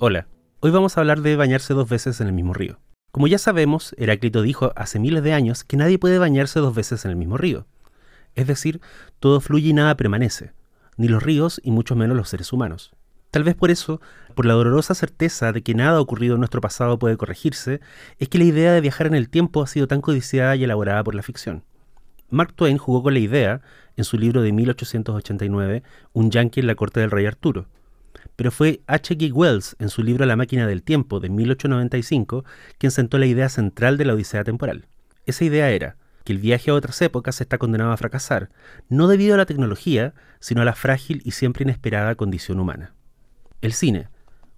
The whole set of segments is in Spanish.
Hola, hoy vamos a hablar de bañarse dos veces en el mismo río. Como ya sabemos, Heráclito dijo hace miles de años que nadie puede bañarse dos veces en el mismo río. Es decir, todo fluye y nada permanece, ni los ríos y mucho menos los seres humanos. Tal vez por eso, por la dolorosa certeza de que nada ocurrido en nuestro pasado puede corregirse, es que la idea de viajar en el tiempo ha sido tan codiciada y elaborada por la ficción. Mark Twain jugó con la idea en su libro de 1889, Un yankee en la corte del rey Arturo, pero fue H.G. Wells en su libro La máquina del tiempo de 1895 quien sentó la idea central de la Odisea temporal. Esa idea era que el viaje a otras épocas está condenado a fracasar, no debido a la tecnología, sino a la frágil y siempre inesperada condición humana. El cine,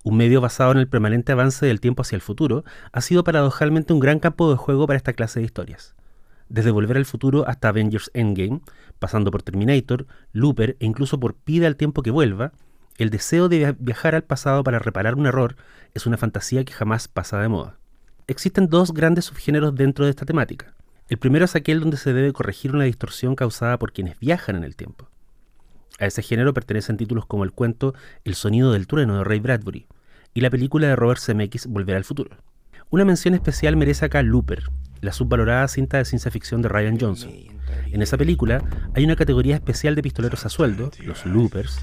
un medio basado en el permanente avance del tiempo hacia el futuro, ha sido paradojalmente un gran campo de juego para esta clase de historias. Desde Volver al Futuro hasta Avengers Endgame, pasando por Terminator, Looper e incluso por Pide al tiempo que vuelva, el deseo de viajar al pasado para reparar un error es una fantasía que jamás pasa de moda. Existen dos grandes subgéneros dentro de esta temática. El primero es aquel donde se debe corregir una distorsión causada por quienes viajan en el tiempo. A ese género pertenecen títulos como el cuento El sonido del trueno de Ray Bradbury y la película de Robert Zemeckis Volver al futuro. Una mención especial merece acá Looper, la subvalorada cinta de ciencia ficción de Ryan Johnson. En esa película hay una categoría especial de pistoleros a sueldo, los loopers,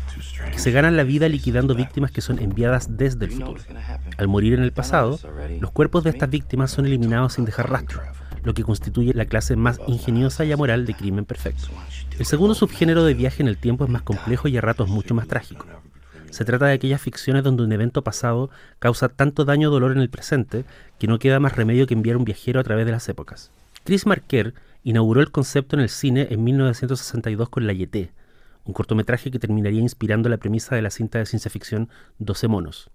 que se ganan la vida liquidando víctimas que son enviadas desde el futuro. Al morir en el pasado, los cuerpos de estas víctimas son eliminados sin dejar rastro, lo que constituye la clase más ingeniosa y amoral de crimen perfecto. El segundo subgénero de viaje en el tiempo es más complejo y a ratos mucho más trágico. Se trata de aquellas ficciones donde un evento pasado causa tanto daño o dolor en el presente que no queda más remedio que enviar un viajero a través de las épocas. Chris Marker inauguró el concepto en el cine en 1962 con La Yeté, un cortometraje que terminaría inspirando la premisa de la cinta de ciencia ficción 12 monos.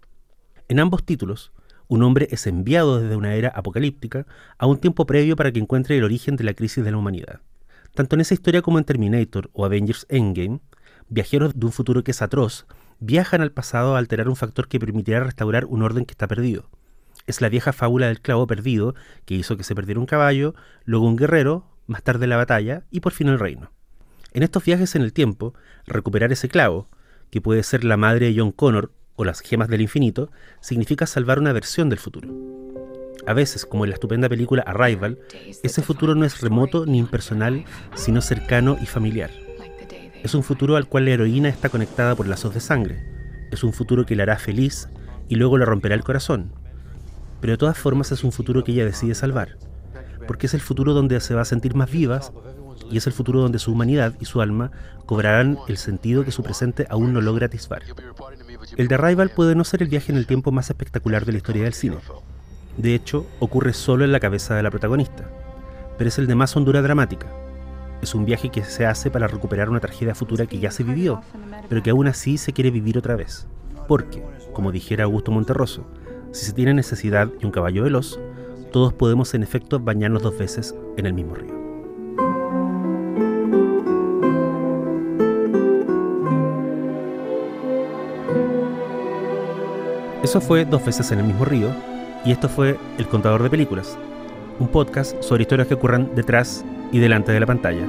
En ambos títulos, un hombre es enviado desde una era apocalíptica a un tiempo previo para que encuentre el origen de la crisis de la humanidad. Tanto en esa historia como en Terminator o Avengers Endgame, viajeros de un futuro que es atroz viajan al pasado a alterar un factor que permitirá restaurar un orden que está perdido. Es la vieja fábula del clavo perdido que hizo que se perdiera un caballo, luego un guerrero, más tarde la batalla y por fin el reino. En estos viajes en el tiempo, recuperar ese clavo, que puede ser la madre de John Connor o las gemas del infinito, significa salvar una versión del futuro. A veces, como en la estupenda película Arrival, ese futuro no es remoto ni impersonal, sino cercano y familiar. Es un futuro al cual la heroína está conectada por lazos de sangre. Es un futuro que la hará feliz y luego le romperá el corazón. Pero de todas formas es un futuro que ella decide salvar porque es el futuro donde se va a sentir más vivas y es el futuro donde su humanidad y su alma cobrarán el sentido que su presente aún no logra atisbar. El de Arrival puede no ser el viaje en el tiempo más espectacular de la historia del cine. De hecho, ocurre solo en la cabeza de la protagonista, pero es el de más hondura dramática. Es un viaje que se hace para recuperar una tragedia futura que ya se vivió, pero que aún así se quiere vivir otra vez. Porque, como dijera Augusto Monterroso, si se tiene necesidad y un caballo veloz, todos podemos en efecto bañarnos dos veces en el mismo río. Eso fue Dos veces en el mismo río y esto fue El Contador de Películas, un podcast sobre historias que ocurran detrás y delante de la pantalla